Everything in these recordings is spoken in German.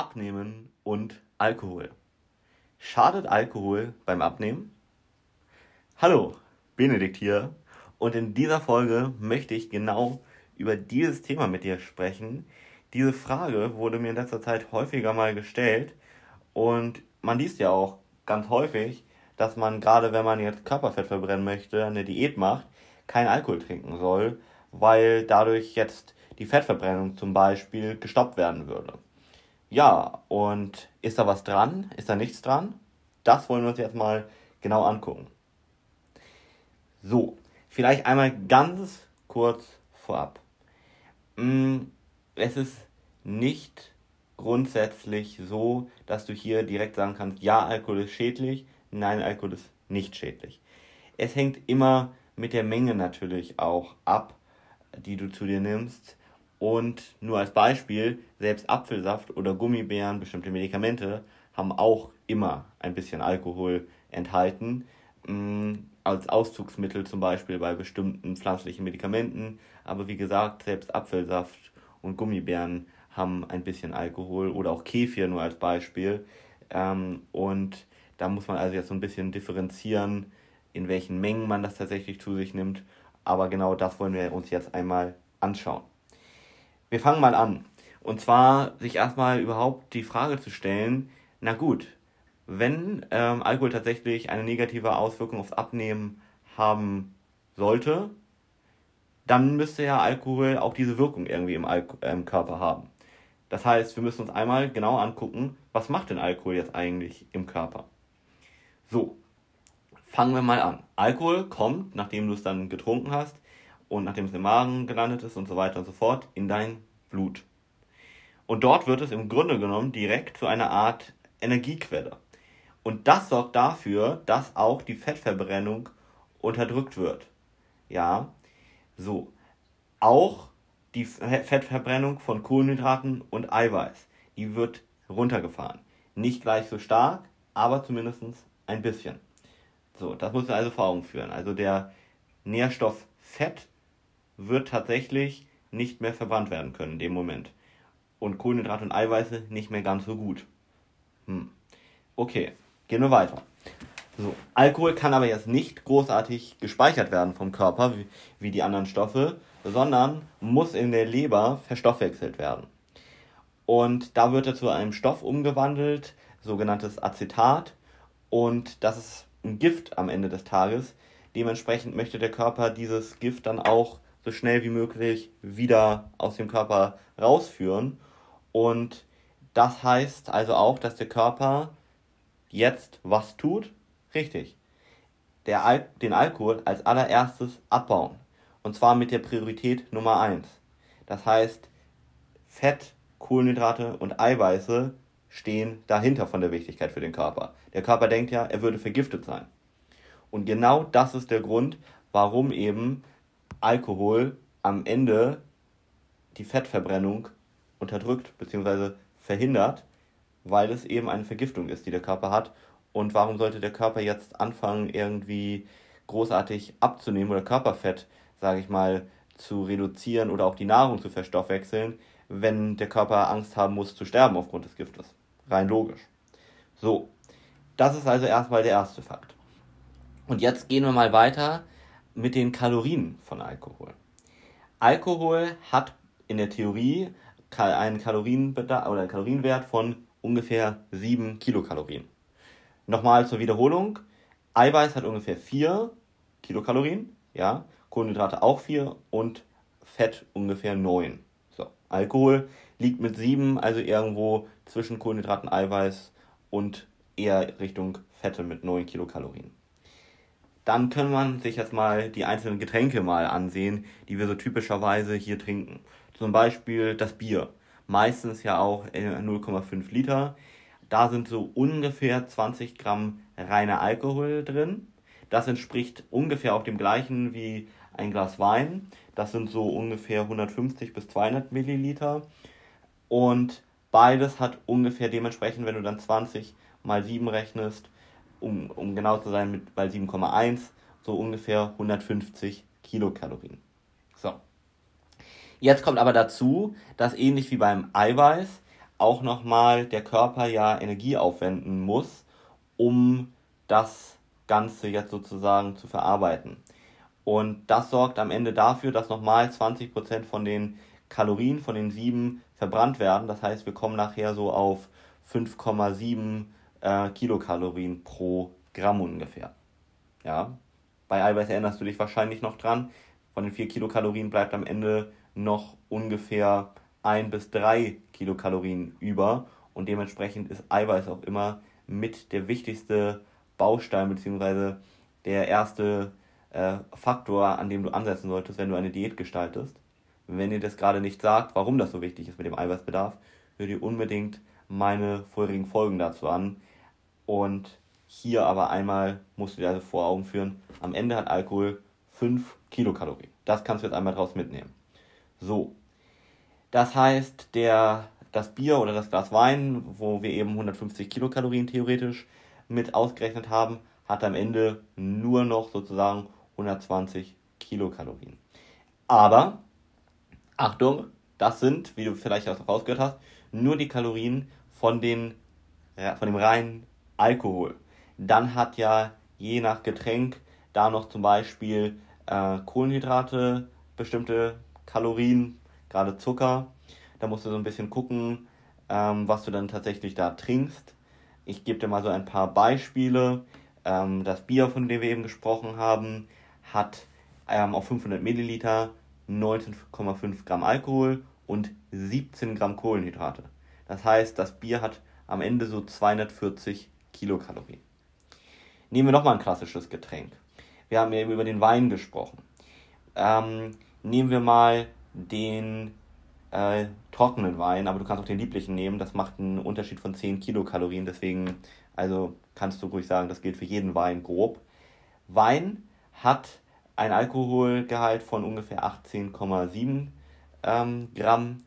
Abnehmen und Alkohol. Schadet Alkohol beim Abnehmen? Hallo, Benedikt hier und in dieser Folge möchte ich genau über dieses Thema mit dir sprechen. Diese Frage wurde mir in letzter Zeit häufiger mal gestellt und man liest ja auch ganz häufig, dass man gerade wenn man jetzt Körperfett verbrennen möchte, eine Diät macht, kein Alkohol trinken soll, weil dadurch jetzt die Fettverbrennung zum Beispiel gestoppt werden würde. Ja, und ist da was dran? Ist da nichts dran? Das wollen wir uns jetzt mal genau angucken. So, vielleicht einmal ganz kurz vorab. Mm, es ist nicht grundsätzlich so, dass du hier direkt sagen kannst, ja, Alkohol ist schädlich, nein, Alkohol ist nicht schädlich. Es hängt immer mit der Menge natürlich auch ab, die du zu dir nimmst. Und nur als Beispiel, selbst Apfelsaft oder Gummibären, bestimmte Medikamente haben auch immer ein bisschen Alkohol enthalten. Mm, als Auszugsmittel zum Beispiel bei bestimmten pflanzlichen Medikamenten. Aber wie gesagt, selbst Apfelsaft und Gummibären haben ein bisschen Alkohol oder auch Kefir nur als Beispiel. Ähm, und da muss man also jetzt so ein bisschen differenzieren, in welchen Mengen man das tatsächlich zu sich nimmt. Aber genau das wollen wir uns jetzt einmal anschauen. Wir fangen mal an. Und zwar sich erstmal überhaupt die Frage zu stellen, na gut, wenn ähm, Alkohol tatsächlich eine negative Auswirkung aufs Abnehmen haben sollte, dann müsste ja Alkohol auch diese Wirkung irgendwie im, Al äh, im Körper haben. Das heißt, wir müssen uns einmal genau angucken, was macht denn Alkohol jetzt eigentlich im Körper? So, fangen wir mal an. Alkohol kommt, nachdem du es dann getrunken hast, und nachdem es im Magen gelandet ist und so weiter und so fort, in dein Blut. Und dort wird es im Grunde genommen direkt zu einer Art Energiequelle. Und das sorgt dafür, dass auch die Fettverbrennung unterdrückt wird. Ja, so. Auch die Fettverbrennung von Kohlenhydraten und Eiweiß, die wird runtergefahren. Nicht gleich so stark, aber zumindest ein bisschen. So, das muss man also vor Augen führen. Also der Nährstoff Fett wird tatsächlich nicht mehr verbrannt werden können in dem Moment. Und Kohlenhydrate und Eiweiße nicht mehr ganz so gut. Hm. Okay, gehen wir weiter. So, Alkohol kann aber jetzt nicht großartig gespeichert werden vom Körper wie, wie die anderen Stoffe, sondern muss in der Leber verstoffwechselt werden. Und da wird er zu einem Stoff umgewandelt, sogenanntes Acetat. Und das ist ein Gift am Ende des Tages. Dementsprechend möchte der Körper dieses Gift dann auch so schnell wie möglich wieder aus dem Körper rausführen. Und das heißt also auch, dass der Körper jetzt was tut? Richtig. Der Al den Alkohol als allererstes abbauen. Und zwar mit der Priorität Nummer 1. Das heißt, Fett, Kohlenhydrate und Eiweiße stehen dahinter von der Wichtigkeit für den Körper. Der Körper denkt ja, er würde vergiftet sein. Und genau das ist der Grund, warum eben Alkohol am Ende die Fettverbrennung unterdrückt bzw. verhindert, weil es eben eine Vergiftung ist, die der Körper hat. Und warum sollte der Körper jetzt anfangen, irgendwie großartig abzunehmen oder Körperfett, sage ich mal, zu reduzieren oder auch die Nahrung zu verstoffwechseln, wenn der Körper Angst haben muss zu sterben aufgrund des Giftes? Rein logisch. So, das ist also erstmal der erste Fakt. Und jetzt gehen wir mal weiter mit den Kalorien von Alkohol. Alkohol hat in der Theorie einen Kalorienbedarf oder einen Kalorienwert von ungefähr 7 Kilokalorien. Nochmal zur Wiederholung. Eiweiß hat ungefähr 4 Kilokalorien, ja, Kohlenhydrate auch 4 und Fett ungefähr 9. So, Alkohol liegt mit 7, also irgendwo zwischen Kohlenhydraten, Eiweiß und eher Richtung Fette mit 9 Kilokalorien dann kann man sich jetzt mal die einzelnen Getränke mal ansehen, die wir so typischerweise hier trinken. Zum Beispiel das Bier. Meistens ja auch 0,5 Liter. Da sind so ungefähr 20 Gramm reiner Alkohol drin. Das entspricht ungefähr auch dem gleichen wie ein Glas Wein. Das sind so ungefähr 150 bis 200 Milliliter. Und beides hat ungefähr dementsprechend, wenn du dann 20 mal 7 rechnest, um, um genau zu sein, mit bei 7,1 so ungefähr 150 Kilokalorien. So. Jetzt kommt aber dazu, dass ähnlich wie beim Eiweiß auch nochmal der Körper ja Energie aufwenden muss, um das Ganze jetzt sozusagen zu verarbeiten. Und das sorgt am Ende dafür, dass nochmal 20% von den Kalorien, von den 7 verbrannt werden. Das heißt, wir kommen nachher so auf 5,7 äh, Kilokalorien pro Gramm ungefähr. Ja, bei Eiweiß erinnerst du dich wahrscheinlich noch dran. Von den 4 Kilokalorien bleibt am Ende noch ungefähr 1 bis 3 Kilokalorien über. Und dementsprechend ist Eiweiß auch immer mit der wichtigste Baustein bzw. der erste äh, Faktor, an dem du ansetzen solltest, wenn du eine Diät gestaltest. Wenn ihr das gerade nicht sagt, warum das so wichtig ist mit dem Eiweißbedarf, hört ihr unbedingt meine vorherigen Folgen dazu an. Und hier aber einmal musst du dir also vor Augen führen, am Ende hat Alkohol 5 Kilokalorien. Das kannst du jetzt einmal draus mitnehmen. So. Das heißt, der, das Bier oder das Glas Wein, wo wir eben 150 Kilokalorien theoretisch mit ausgerechnet haben, hat am Ende nur noch sozusagen 120 Kilokalorien. Aber, Achtung, das sind, wie du vielleicht auch rausgehört hast, nur die Kalorien von, den, von dem reinen Alkohol. Dann hat ja je nach Getränk da noch zum Beispiel äh, Kohlenhydrate, bestimmte Kalorien, gerade Zucker. Da musst du so ein bisschen gucken, ähm, was du dann tatsächlich da trinkst. Ich gebe dir mal so ein paar Beispiele. Ähm, das Bier, von dem wir eben gesprochen haben, hat ähm, auf 500 Milliliter 19,5 Gramm Alkohol und 17 Gramm Kohlenhydrate. Das heißt, das Bier hat am Ende so 240 Kilokalorien. Nehmen wir nochmal ein klassisches Getränk. Wir haben eben über den Wein gesprochen. Ähm, nehmen wir mal den äh, trockenen Wein, aber du kannst auch den lieblichen nehmen. Das macht einen Unterschied von 10 Kilokalorien. Deswegen, also kannst du ruhig sagen, das gilt für jeden Wein grob. Wein hat ein Alkoholgehalt von ungefähr 18,7 ähm, Gramm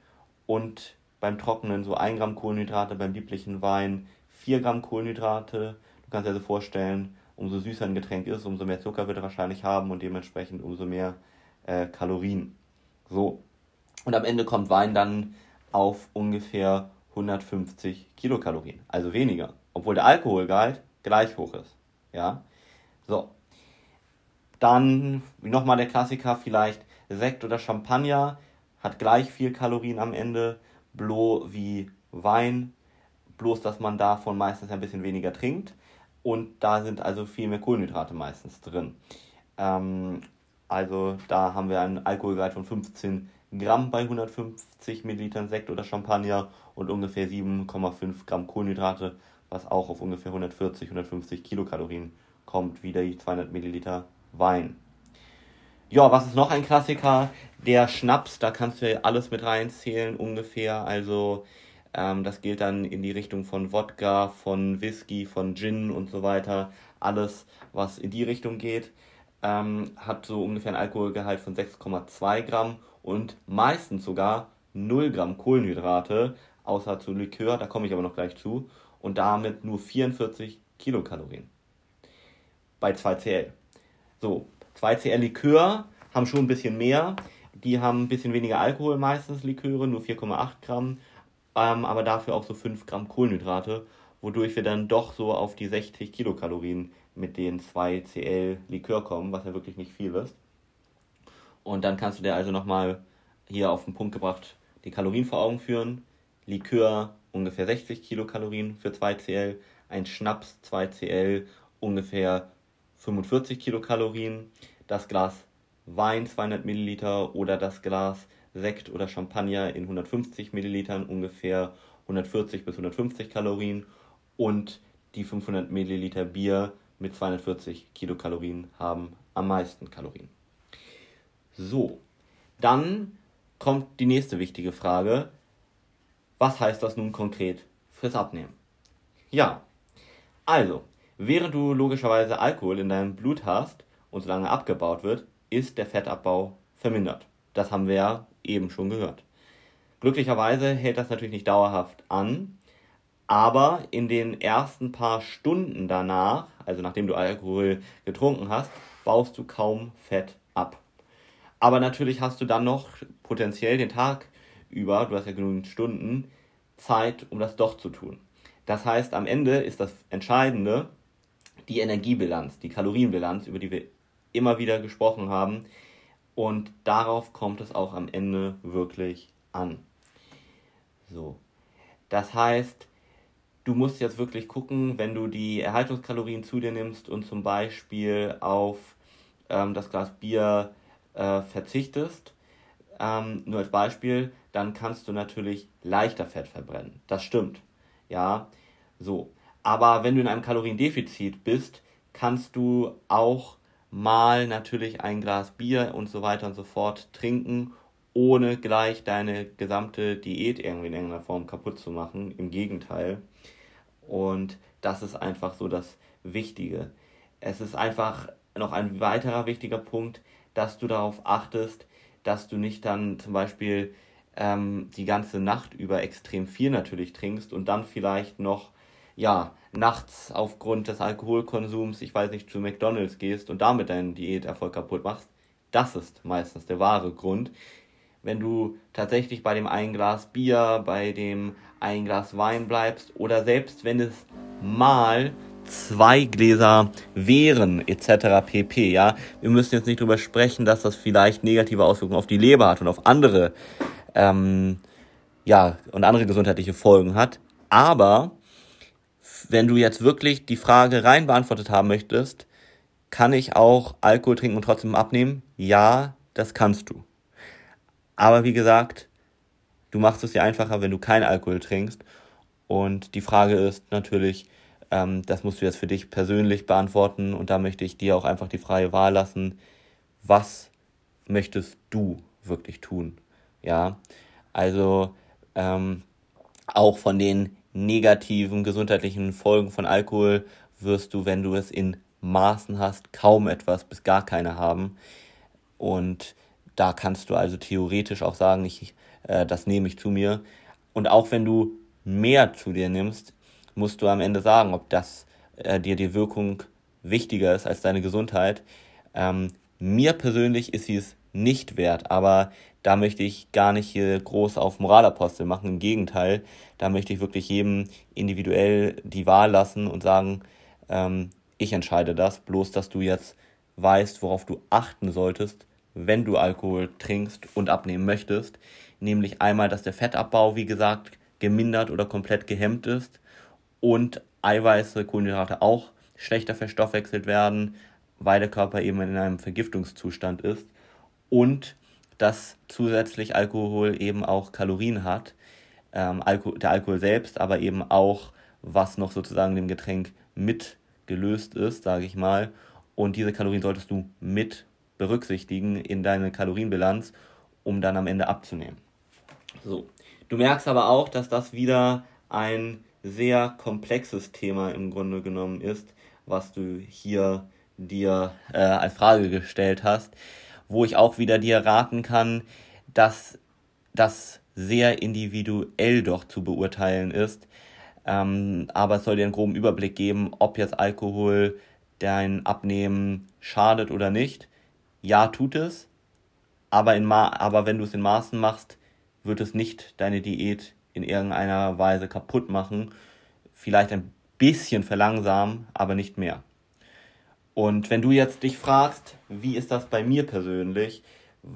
und beim Trockenen so 1 Gramm Kohlenhydrate, beim lieblichen Wein 4 Gramm Kohlenhydrate. Du kannst dir also vorstellen, umso süßer ein Getränk ist, umso mehr Zucker wird er wahrscheinlich haben und dementsprechend umso mehr äh, Kalorien. So. Und am Ende kommt Wein dann auf ungefähr 150 Kilokalorien, also weniger, obwohl der Alkoholgehalt gleich hoch ist. Ja. So. Dann nochmal der Klassiker vielleicht Sekt oder Champagner hat gleich viel Kalorien am Ende Blo wie Wein, bloß dass man davon meistens ein bisschen weniger trinkt und da sind also viel mehr Kohlenhydrate meistens drin. Ähm, also da haben wir einen Alkoholgehalt von 15 Gramm bei 150 Millilitern Sekt oder Champagner und ungefähr 7,5 Gramm Kohlenhydrate, was auch auf ungefähr 140, 150 Kilokalorien kommt, wie die 200 Milliliter Wein. Ja, was ist noch ein Klassiker? Der Schnaps, da kannst du alles mit reinzählen ungefähr. Also ähm, das gilt dann in die Richtung von Wodka, von Whisky, von Gin und so weiter. Alles, was in die Richtung geht, ähm, hat so ungefähr einen Alkoholgehalt von 6,2 Gramm und meistens sogar 0 Gramm Kohlenhydrate, außer zu Likör, da komme ich aber noch gleich zu, und damit nur 44 Kilokalorien bei 2CL. So, 2CL Likör haben schon ein bisschen mehr. Die haben ein bisschen weniger Alkohol meistens, Liköre, nur 4,8 Gramm, ähm, aber dafür auch so 5 Gramm Kohlenhydrate, wodurch wir dann doch so auf die 60 Kilokalorien mit den 2CL Likör kommen, was ja wirklich nicht viel ist. Und dann kannst du dir also nochmal hier auf den Punkt gebracht die Kalorien vor Augen führen. Likör ungefähr 60 Kilokalorien für 2CL, ein Schnaps 2CL ungefähr 45 Kilokalorien, das Glas Wein 200 Milliliter oder das Glas Sekt oder Champagner in 150 Millilitern ungefähr 140 bis 150 Kalorien und die 500 Milliliter Bier mit 240 Kilokalorien haben am meisten Kalorien. So, dann kommt die nächste wichtige Frage. Was heißt das nun konkret fürs Abnehmen? Ja, also, Während du logischerweise Alkohol in deinem Blut hast und solange abgebaut wird, ist der Fettabbau vermindert. Das haben wir ja eben schon gehört. Glücklicherweise hält das natürlich nicht dauerhaft an, aber in den ersten paar Stunden danach, also nachdem du Alkohol getrunken hast, baust du kaum Fett ab. Aber natürlich hast du dann noch potenziell den Tag über, du hast ja genügend Stunden, Zeit, um das doch zu tun. Das heißt, am Ende ist das Entscheidende die Energiebilanz, die Kalorienbilanz, über die wir immer wieder gesprochen haben. Und darauf kommt es auch am Ende wirklich an. So. Das heißt, du musst jetzt wirklich gucken, wenn du die Erhaltungskalorien zu dir nimmst und zum Beispiel auf ähm, das Glas Bier äh, verzichtest, ähm, nur als Beispiel, dann kannst du natürlich leichter Fett verbrennen. Das stimmt. Ja, so. Aber wenn du in einem Kaloriendefizit bist, kannst du auch mal natürlich ein Glas Bier und so weiter und so fort trinken, ohne gleich deine gesamte Diät irgendwie in irgendeiner Form kaputt zu machen. Im Gegenteil. Und das ist einfach so das Wichtige. Es ist einfach noch ein weiterer wichtiger Punkt, dass du darauf achtest, dass du nicht dann zum Beispiel ähm, die ganze Nacht über extrem viel natürlich trinkst und dann vielleicht noch ja, nachts aufgrund des Alkoholkonsums, ich weiß nicht, zu McDonalds gehst und damit deinen Diäterfolg kaputt machst, das ist meistens der wahre Grund. Wenn du tatsächlich bei dem ein Glas Bier, bei dem ein Glas Wein bleibst oder selbst wenn es mal zwei Gläser wären etc. pp. Ja, wir müssen jetzt nicht drüber sprechen, dass das vielleicht negative Auswirkungen auf die Leber hat und auf andere ähm, ja und andere gesundheitliche Folgen hat. Aber wenn du jetzt wirklich die Frage rein beantwortet haben möchtest, kann ich auch Alkohol trinken und trotzdem abnehmen? Ja, das kannst du. Aber wie gesagt, du machst es dir einfacher, wenn du keinen Alkohol trinkst. Und die Frage ist natürlich, ähm, das musst du jetzt für dich persönlich beantworten. Und da möchte ich dir auch einfach die freie Wahl lassen. Was möchtest du wirklich tun? Ja, also ähm, auch von den negativen gesundheitlichen Folgen von Alkohol wirst du, wenn du es in Maßen hast, kaum etwas bis gar keine haben. Und da kannst du also theoretisch auch sagen, ich, äh, das nehme ich zu mir. Und auch wenn du mehr zu dir nimmst, musst du am Ende sagen, ob das äh, dir die Wirkung wichtiger ist als deine Gesundheit. Ähm, mir persönlich ist sie es nicht wert, aber da möchte ich gar nicht hier groß auf Moralapostel machen. Im Gegenteil, da möchte ich wirklich jedem individuell die Wahl lassen und sagen, ähm, ich entscheide das, bloß dass du jetzt weißt, worauf du achten solltest, wenn du Alkohol trinkst und abnehmen möchtest. Nämlich einmal, dass der Fettabbau, wie gesagt, gemindert oder komplett gehemmt ist und Eiweiße, Kohlenhydrate auch schlechter verstoffwechselt werden, weil der Körper eben in einem Vergiftungszustand ist und dass zusätzlich Alkohol eben auch Kalorien hat, ähm, Alko der Alkohol selbst, aber eben auch, was noch sozusagen dem Getränk mitgelöst ist, sage ich mal. Und diese Kalorien solltest du mit berücksichtigen in deine Kalorienbilanz, um dann am Ende abzunehmen. So, du merkst aber auch, dass das wieder ein sehr komplexes Thema im Grunde genommen ist, was du hier dir äh, als Frage gestellt hast, wo ich auch wieder dir raten kann, dass das sehr individuell doch zu beurteilen ist. Ähm, aber es soll dir einen groben Überblick geben, ob jetzt Alkohol dein Abnehmen schadet oder nicht. Ja, tut es. Aber, in Ma aber wenn du es in Maßen machst, wird es nicht deine Diät in irgendeiner Weise kaputt machen. Vielleicht ein bisschen verlangsamen, aber nicht mehr. Und wenn du jetzt dich fragst, wie ist das bei mir persönlich,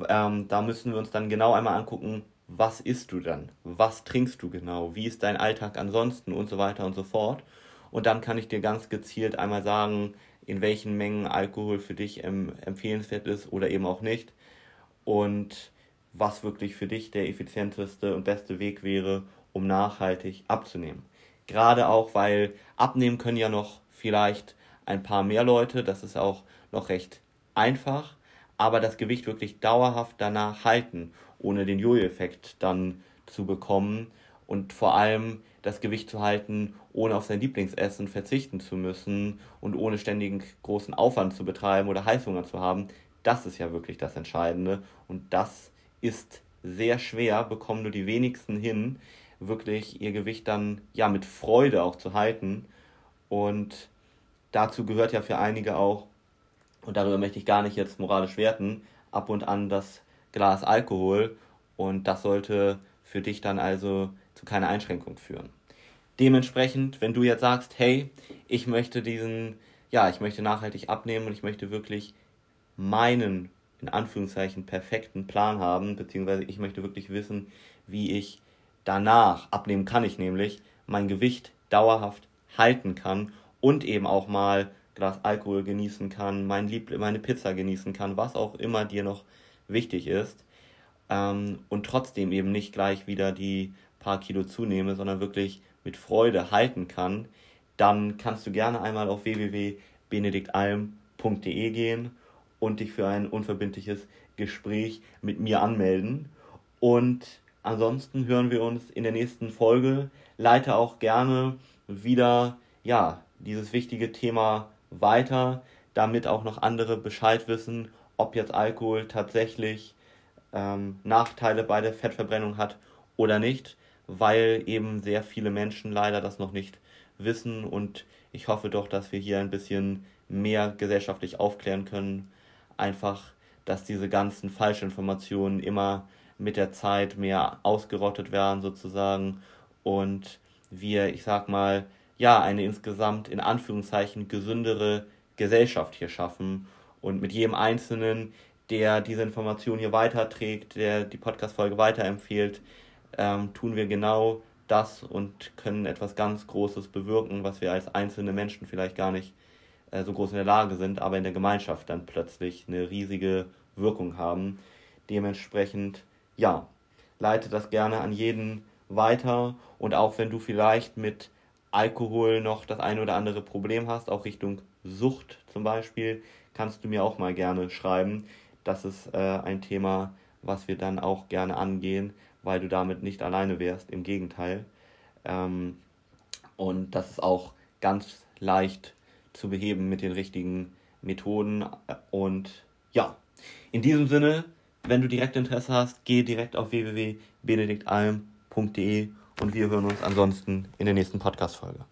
ähm, da müssen wir uns dann genau einmal angucken, was isst du dann? Was trinkst du genau? Wie ist dein Alltag ansonsten und so weiter und so fort. Und dann kann ich dir ganz gezielt einmal sagen, in welchen Mengen Alkohol für dich empfehlenswert ist oder eben auch nicht. Und was wirklich für dich der effizienteste und beste Weg wäre, um nachhaltig abzunehmen. Gerade auch, weil abnehmen können ja noch vielleicht ein paar mehr Leute, das ist auch noch recht einfach, aber das Gewicht wirklich dauerhaft danach halten ohne den Jojo-Effekt dann zu bekommen und vor allem das Gewicht zu halten, ohne auf sein Lieblingsessen verzichten zu müssen und ohne ständigen großen Aufwand zu betreiben oder Heißhunger zu haben, das ist ja wirklich das Entscheidende und das ist sehr schwer, bekommen nur die wenigsten hin, wirklich ihr Gewicht dann ja mit Freude auch zu halten und dazu gehört ja für einige auch, und darüber möchte ich gar nicht jetzt moralisch werten, ab und an das Glas Alkohol und das sollte für dich dann also zu keiner Einschränkung führen. Dementsprechend, wenn du jetzt sagst, hey, ich möchte diesen, ja, ich möchte nachhaltig abnehmen und ich möchte wirklich meinen, in Anführungszeichen, perfekten Plan haben, beziehungsweise ich möchte wirklich wissen, wie ich danach, abnehmen kann ich nämlich, mein Gewicht dauerhaft halten kann und eben auch mal Glas Alkohol genießen kann, mein Lieb meine Pizza genießen kann, was auch immer dir noch wichtig ist. Ähm, und trotzdem eben nicht gleich wieder die paar Kilo zunehme, sondern wirklich mit Freude halten kann, dann kannst du gerne einmal auf www.benediktalm.de gehen und dich für ein unverbindliches Gespräch mit mir anmelden. Und ansonsten hören wir uns in der nächsten Folge. Leite auch gerne wieder ja, dieses wichtige Thema weiter, damit auch noch andere Bescheid wissen, ob jetzt Alkohol tatsächlich ähm, Nachteile bei der Fettverbrennung hat oder nicht, weil eben sehr viele Menschen leider das noch nicht wissen und ich hoffe doch, dass wir hier ein bisschen mehr gesellschaftlich aufklären können. Einfach, dass diese ganzen Falschinformationen immer mit der Zeit mehr ausgerottet werden sozusagen und wir, ich sag mal, ja, eine insgesamt in Anführungszeichen gesündere Gesellschaft hier schaffen und mit jedem Einzelnen, der diese Information hier weiterträgt, der die Podcast-Folge weiterempfiehlt, ähm, tun wir genau das und können etwas ganz Großes bewirken, was wir als einzelne Menschen vielleicht gar nicht äh, so groß in der Lage sind, aber in der Gemeinschaft dann plötzlich eine riesige Wirkung haben. Dementsprechend, ja, leite das gerne an jeden weiter und auch wenn du vielleicht mit Alkohol noch das eine oder andere Problem hast, auch Richtung Sucht zum Beispiel, kannst du mir auch mal gerne schreiben. Das ist äh, ein Thema, was wir dann auch gerne angehen, weil du damit nicht alleine wärst, im Gegenteil. Ähm, und das ist auch ganz leicht zu beheben mit den richtigen Methoden. Und ja, in diesem Sinne, wenn du direkt Interesse hast, geh direkt auf www.benediktalm.de und wir hören uns ansonsten in der nächsten Podcast-Folge.